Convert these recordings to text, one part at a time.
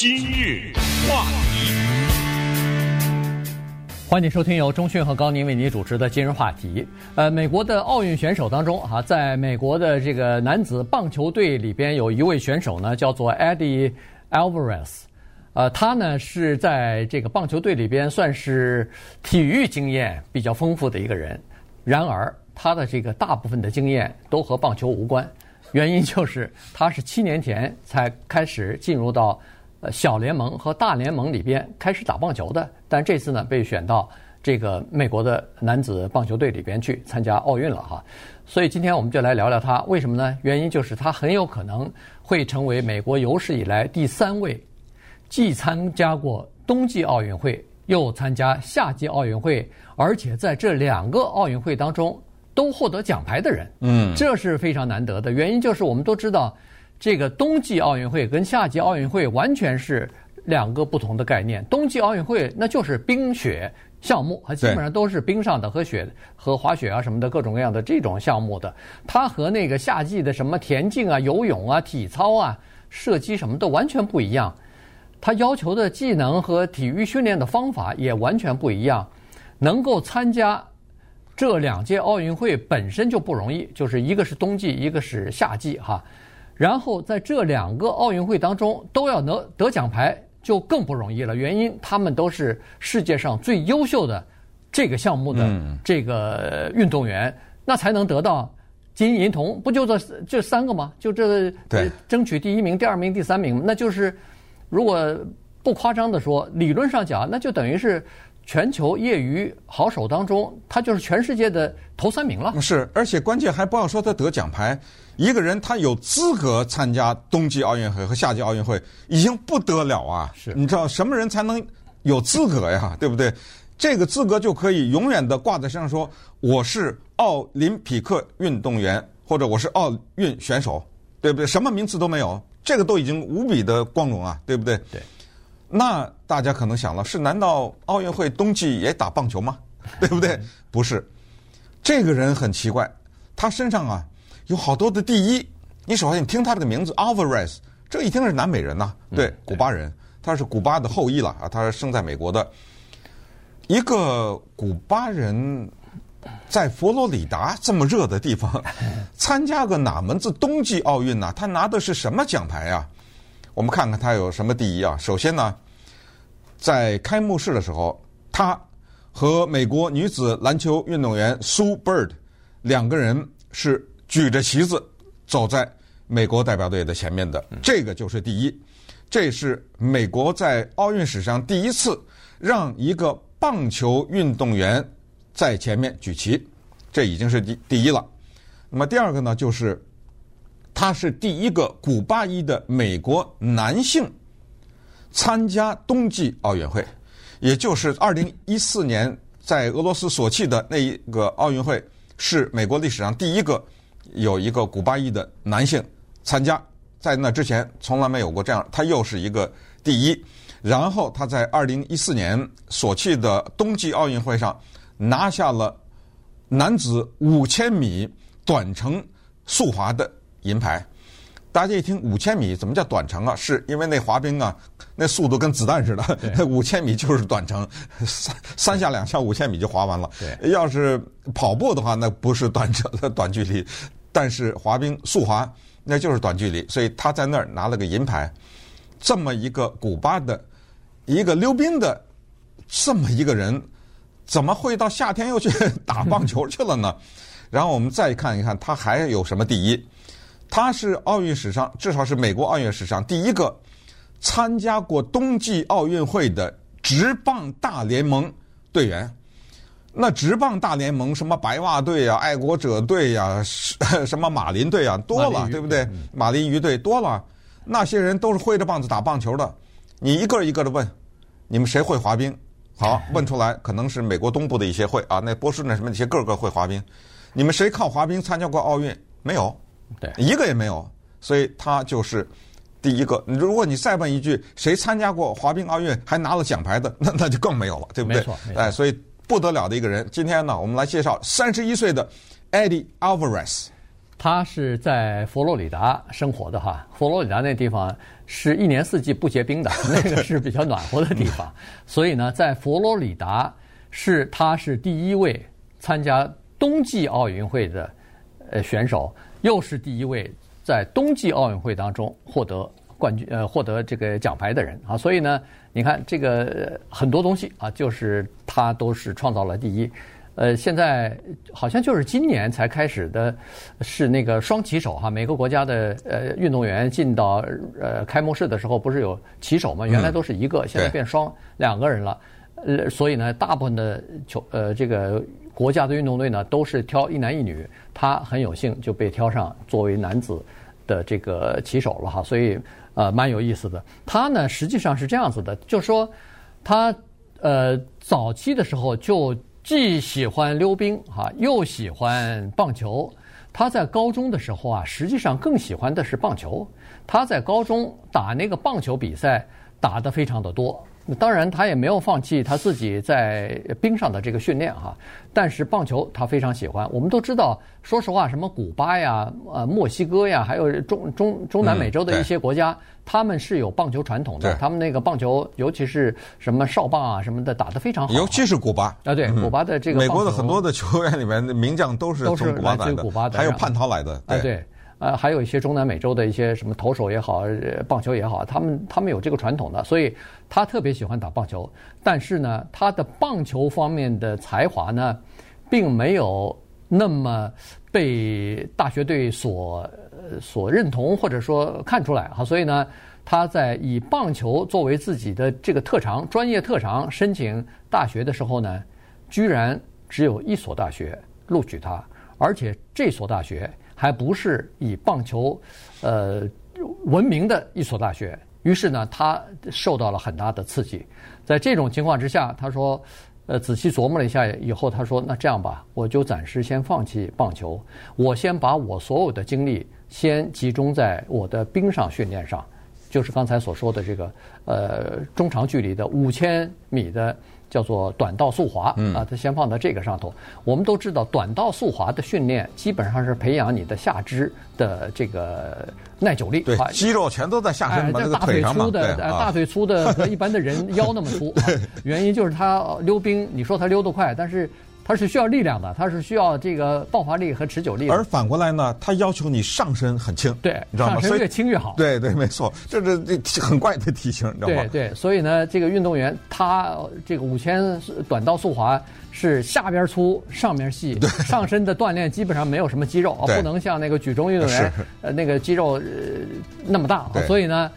今日话题，欢迎收听由钟讯和高宁为你主持的今日话题。呃，美国的奥运选手当中啊，在美国的这个男子棒球队里边有一位选手呢，叫做 Eddie Alvarez。呃，他呢是在这个棒球队里边算是体育经验比较丰富的一个人。然而，他的这个大部分的经验都和棒球无关，原因就是他是七年前才开始进入到呃小联盟和大联盟里边开始打棒球的，但这次呢被选到这个美国的男子棒球队里边去参加奥运了哈。所以今天我们就来聊聊他为什么呢？原因就是他很有可能会成为美国有史以来第三位既参加过冬季奥运会又参加夏季奥运会，而且在这两个奥运会当中。都获得奖牌的人，嗯，这是非常难得的。原因就是我们都知道，这个冬季奥运会跟夏季奥运会完全是两个不同的概念。冬季奥运会那就是冰雪项目，它基本上都是冰上的和雪和滑雪啊什么的各种各样的这种项目的。它和那个夏季的什么田径啊、游泳啊、体操啊、射击什么的完全不一样。它要求的技能和体育训练的方法也完全不一样。能够参加。这两届奥运会本身就不容易，就是一个是冬季，一个是夏季，哈。然后在这两个奥运会当中都要得得奖牌，就更不容易了。原因他们都是世界上最优秀的这个项目的这个运动员，那才能得到金银铜，不就这这三个吗？就这争取第一名、第二名、第三名，那就是如果不夸张的说，理论上讲，那就等于是。全球业余好手当中，他就是全世界的头三名了。是，而且关键还不要说他得奖牌，一个人他有资格参加冬季奥运会和夏季奥运会，已经不得了啊！是，你知道什么人才能有资格呀？对不对？这个资格就可以永远的挂在身上说，说我是奥林匹克运动员，或者我是奥运选手，对不对？什么名次都没有，这个都已经无比的光荣啊，对不对？对。那大家可能想了，是难道奥运会冬季也打棒球吗？对不对？不是，这个人很奇怪，他身上啊有好多的第一。你首先你听他这个名字 Alvarez，这一听是南美人呐，对，古巴人，他是古巴的后裔了啊，他是生在美国的。一个古巴人在佛罗里达这么热的地方 参加个哪门子冬季奥运呢？他拿的是什么奖牌呀？我们看看他有什么第一啊？首先呢，在开幕式的时候，他和美国女子篮球运动员 Sue Bird 两个人是举着旗子走在美国代表队的前面的，这个就是第一。这是美国在奥运史上第一次让一个棒球运动员在前面举旗，这已经是第第一了。那么第二个呢，就是。他是第一个古巴裔的美国男性参加冬季奥运会，也就是二零一四年在俄罗斯索契的那一个奥运会，是美国历史上第一个有一个古巴裔的男性参加。在那之前从来没有过这样，他又是一个第一。然后他在二零一四年索契的冬季奥运会上拿下了男子五千米短程速滑的。银牌，大家一听五千米怎么叫短程啊？是因为那滑冰啊，那速度跟子弹似的，那 五千米就是短程，三三下两下五千米就滑完了。对，要是跑步的话，那不是短程的 短距离，但是滑冰速滑那就是短距离，所以他在那儿拿了个银牌。这么一个古巴的一个溜冰的这么一个人，怎么会到夏天又去 打棒球去了呢？然后我们再看一看他还有什么第一。他是奥运史上，至少是美国奥运史上第一个参加过冬季奥运会的职棒大联盟队员。那职棒大联盟什么白袜队呀、爱国者队呀、什么马林队啊，多了，对不对？马林鱼队多了，那些人都是挥着棒子打棒球的。你一个一个的问，你们谁会滑冰？好，问出来可能是美国东部的一些会啊，那波士顿什么那些个个会滑冰。你们谁靠滑冰参加过奥运？没有。对，一个也没有，所以他就是第一个。如果你再问一句，谁参加过滑冰奥运还拿了奖牌的，那那就更没有了，对不对？没错，哎，所以不得了的一个人。今天呢，我们来介绍三十一岁的 Eddie Alvarez。他是在佛罗里达生活的哈，佛罗里达那地方是一年四季不结冰的，那个是比较暖和的地方。所以呢，在佛罗里达是他是第一位参加冬季奥运会的呃选手，又是第一位在冬季奥运会当中获得冠军呃获得这个奖牌的人啊。所以呢，你看这个很多东西啊，就是他都是创造了第一。呃，现在好像就是今年才开始的，是那个双旗手哈，每个国家的呃运动员进到呃开幕式的时候，不是有旗手吗？原来都是一个，现在变双两个人了。呃，所以呢，大部分的球呃这个国家的运动队呢，都是挑一男一女，他很有幸就被挑上作为男子的这个旗手了哈，所以呃蛮有意思的。他呢实际上是这样子的，就说他呃早期的时候就。既喜欢溜冰哈，又喜欢棒球。他在高中的时候啊，实际上更喜欢的是棒球。他在高中打那个棒球比赛，打得非常的多。当然，他也没有放弃他自己在冰上的这个训练哈。但是棒球他非常喜欢。我们都知道，说实话，什么古巴呀、呃墨西哥呀，还有中中中南美洲的一些国家，嗯、他们是有棒球传统的。他们那个棒球，尤其是什么哨棒啊什么的，打得非常好。尤其是古巴啊，对，古巴的这个、嗯、美国的很多的球员里面的名将都是从古巴来的，古巴的还有叛逃来的。对。对呃，还有一些中南美洲的一些什么投手也好，棒球也好，他们他们有这个传统的，所以他特别喜欢打棒球。但是呢，他的棒球方面的才华呢，并没有那么被大学队所所认同或者说看出来哈。所以呢，他在以棒球作为自己的这个特长、专业特长申请大学的时候呢，居然只有一所大学录取他，而且这所大学。还不是以棒球，呃，闻名的一所大学。于是呢，他受到了很大的刺激。在这种情况之下，他说，呃，仔细琢磨了一下以后，他说：“那这样吧，我就暂时先放弃棒球，我先把我所有的精力先集中在我的冰上训练上，就是刚才所说的这个，呃，中长距离的五千米的。”叫做短道速滑啊，它先放到这个上头。我们都知道，短道速滑的训练基本上是培养你的下肢的这个耐久力。对，肌肉全都在下身嘛，这大腿粗的，大腿粗的和一般的人腰那么粗。原因就是他溜冰，你说他溜得快，但是。它是需要力量的，它是需要这个爆发力和持久力。而反过来呢，它要求你上身很轻，对，你知道吗？上身越轻越好。对对，没错，这是这很怪的体型，你知道吗？对对，所以呢，这个运动员他这个五千短道速滑是下边粗，上面细，上身的锻炼基本上没有什么肌肉啊，不能像那个举重运动员呃那个肌肉呃那么大。对所以呢，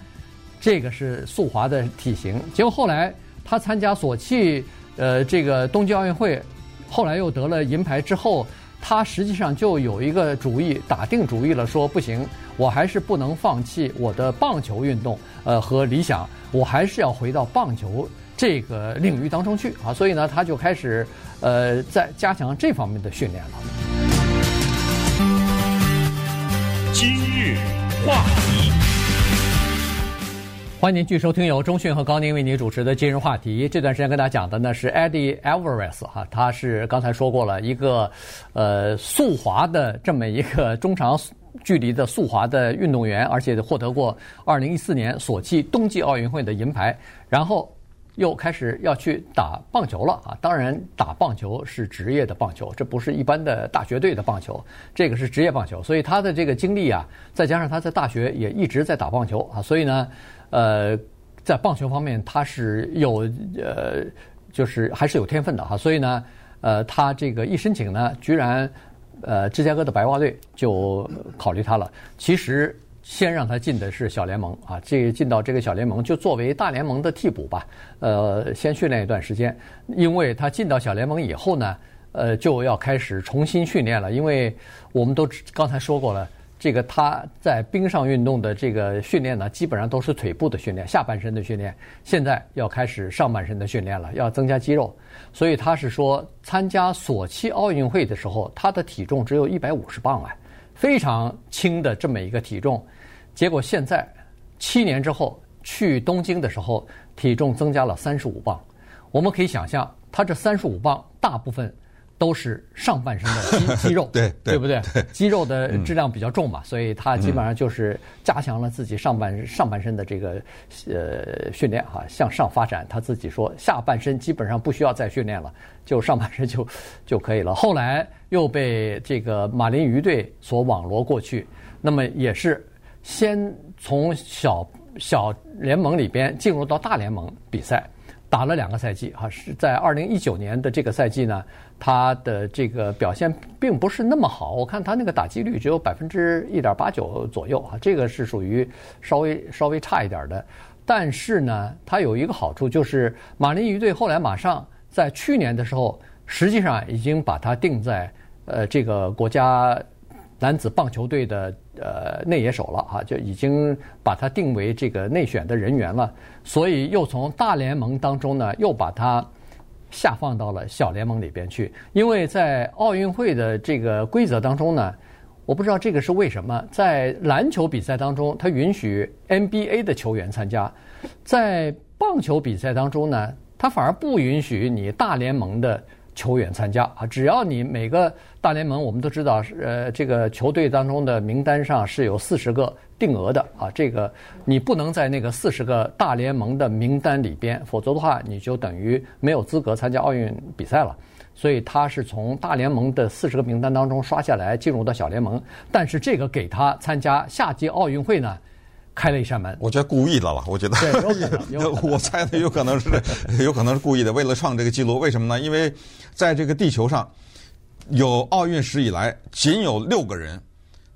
这个是速滑的体型。结果后来他参加索契呃这个冬季奥运会。后来又得了银牌之后，他实际上就有一个主意，打定主意了，说不行，我还是不能放弃我的棒球运动，呃和理想，我还是要回到棒球这个领域当中去啊，所以呢，他就开始呃在加强这方面的训练了。今日话题。欢迎您继续收听由中讯和高宁为您主持的今日话题。这段时间跟大家讲的呢是 Eddie Alvarez 哈，他是刚才说过了一个呃速滑的这么一个中长距离的速滑的运动员，而且获得过二零一四年索契冬季奥运会的银牌，然后又开始要去打棒球了啊！当然，打棒球是职业的棒球，这不是一般的大学队的棒球，这个是职业棒球，所以他的这个经历啊，再加上他在大学也一直在打棒球啊，所以呢。呃，在棒球方面，他是有呃，就是还是有天分的哈。所以呢，呃，他这个一申请呢，居然呃，芝加哥的白袜队就考虑他了。其实先让他进的是小联盟啊，这进到这个小联盟就作为大联盟的替补吧。呃，先训练一段时间，因为他进到小联盟以后呢，呃，就要开始重新训练了。因为我们都刚才说过了。这个他在冰上运动的这个训练呢，基本上都是腿部的训练，下半身的训练。现在要开始上半身的训练了，要增加肌肉。所以他是说，参加索契奥运会的时候，他的体重只有一百五十磅啊，非常轻的这么一个体重。结果现在七年之后去东京的时候，体重增加了三十五磅。我们可以想象，他这三十五磅大部分都是上半身的肌 肌肉，对对对不对？对肌肉的质量比较重嘛，所以他基本上就是加强了自己上半上半身的这个呃训练哈，向上发展。他自己说，下半身基本上不需要再训练了，就上半身就 就可以了。后来又被这个马林鱼队所网罗过去，那么也是先从小小联盟里边进入到大联盟比赛。打了两个赛季，哈，是在二零一九年的这个赛季呢，他的这个表现并不是那么好。我看他那个打击率只有百分之一点八九左右，啊，这个是属于稍微稍微差一点的。但是呢，他有一个好处，就是马林鱼队后来马上在去年的时候，实际上已经把他定在呃这个国家。男子棒球队的呃内野手了啊，就已经把他定为这个内选的人员了，所以又从大联盟当中呢，又把他下放到了小联盟里边去。因为在奥运会的这个规则当中呢，我不知道这个是为什么，在篮球比赛当中，他允许 NBA 的球员参加，在棒球比赛当中呢，他反而不允许你大联盟的。球员参加。啊，只要你每个大联盟，我们都知道，呃，这个球队当中的名单上是有四十个定额的。啊，这个你不能在那个四十个大联盟的名单里边，否则的话你就等于没有资格参加奥运比赛了。所以他是从大联盟的四十个名单当中刷下来，进入到小联盟，但是这个给他参加夏季奥运会呢，开了一扇门，我觉得故意的了。我觉得，对，有可能，有可能我猜的有可能是，有可能是故意的，为了创这个记录。为什么呢？因为在这个地球上，有奥运史以来仅有六个人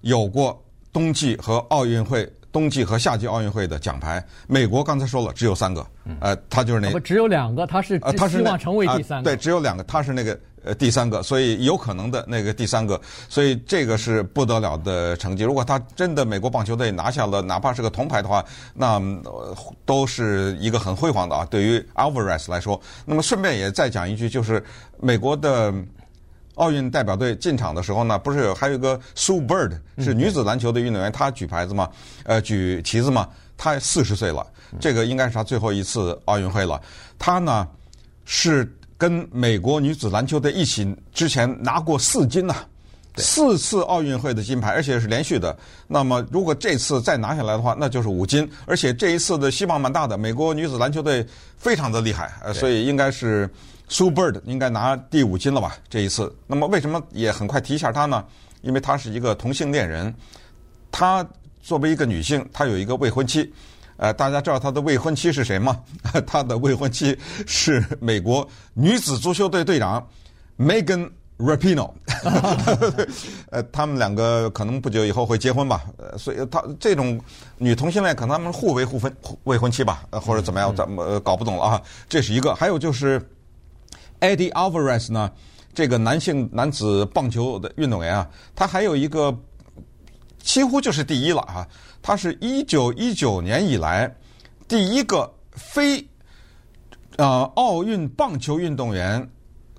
有过冬季和奥运会、冬季和夏季奥运会的奖牌。美国刚才说了，只有三个，呃，他就是那个，只有两个，他是他是希望成为第三个，对，只有两个，他是那个。呃，第三个，所以有可能的那个第三个，所以这个是不得了的成绩。如果他真的美国棒球队拿下了，哪怕是个铜牌的话，那都是一个很辉煌的啊。对于 Alvarez 来说，那么顺便也再讲一句，就是美国的奥运代表队进场的时候呢，不是有还有一个 Sue Bird 是女子篮球的运动员，她举牌子嘛，呃，举旗子嘛，她四十岁了，这个应该是她最后一次奥运会了。她呢是。跟美国女子篮球队一起，之前拿过四金呐、啊，四次奥运会的金牌，而且是连续的。那么如果这次再拿下来的话，那就是五金。而且这一次的希望蛮大的，美国女子篮球队非常的厉害，呃，所以应该是 Su Bird 应该拿第五金了吧？这一次。那么为什么也很快提一下她呢？因为她是一个同性恋人，她作为一个女性，她有一个未婚妻。呃，大家知道他的未婚妻是谁吗？他的未婚妻是美国女子足球队队长 Megan Rapinoe。呃，他们两个可能不久以后会结婚吧。呃，所以他这种女同性恋可能他们互为互分未婚妻吧，或者怎么样，怎么、搞不懂了啊？这是一个。还有就是 Eddie Alvarez 呢，这个男性男子棒球的运动员啊，他还有一个几乎就是第一了啊。他是一九一九年以来第一个非呃奥运棒球运动员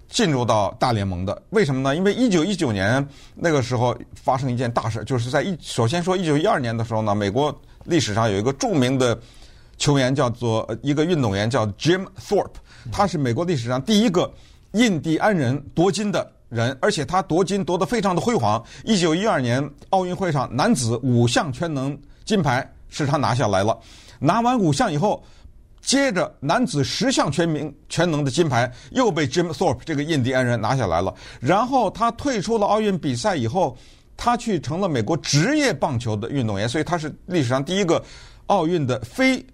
进入到大联盟的。为什么呢？因为一九一九年那个时候发生一件大事，就是在一首先说一九一二年的时候呢，美国历史上有一个著名的球员叫做一个运动员叫 Jim Thorpe，他是美国历史上第一个印第安人夺金的人，而且他夺金夺得非常的辉煌。一九一二年奥运会上男子五项全能。金牌是他拿下来了，拿完五项以后，接着男子十项全名全能的金牌又被 Jim Thorpe 这个印第安人拿下来了。然后他退出了奥运比赛以后，他去成了美国职业棒球的运动员，所以他是历史上第一个奥运的非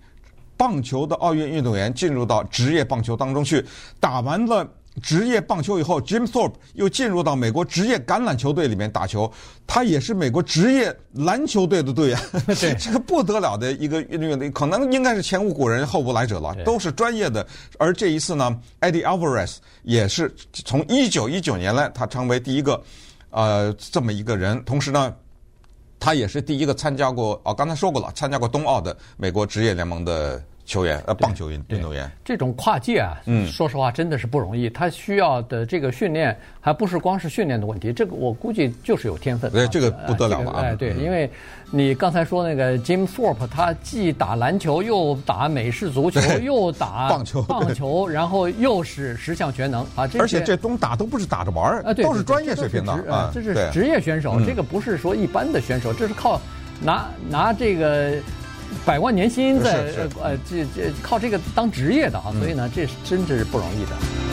棒球的奥运运动员进入到职业棒球当中去，打完了。职业棒球以后，Jim Thorpe 又进入到美国职业橄榄球队里面打球，他也是美国职业篮球队的队员，对，这个不得了的一个运动员，可能应该是前无古人后无来者了，都是专业的。而这一次呢，Eddie Alvarez 也是从一九一九年来，他成为第一个，呃，这么一个人。同时呢，他也是第一个参加过，哦，刚才说过了，参加过冬奥的美国职业联盟的。球员，呃，棒球运运动员。这种跨界啊，嗯，说实话真的是不容易。他需要的这个训练，还不是光是训练的问题，这个我估计就是有天分。对，这个不得了了啊！哎，对，因为你刚才说那个 Jim Thorpe，他既打篮球，又打美式足球，又打棒球，棒球，然后又是十项全能啊！而且这东打都不是打着玩儿啊，对，都是专业水平的啊！这是职业选手，这个不是说一般的选手，这是靠拿拿这个。百万年薪在呃呃这这靠这个当职业的啊，所以呢，这是真是不容易的。